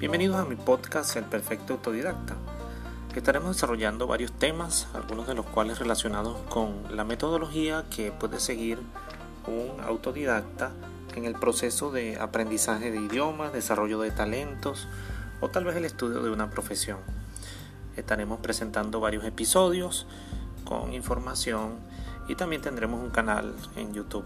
Bienvenidos a mi podcast El Perfecto Autodidacta. Estaremos desarrollando varios temas, algunos de los cuales relacionados con la metodología que puede seguir un autodidacta en el proceso de aprendizaje de idiomas, desarrollo de talentos o tal vez el estudio de una profesión. Estaremos presentando varios episodios con información y también tendremos un canal en YouTube.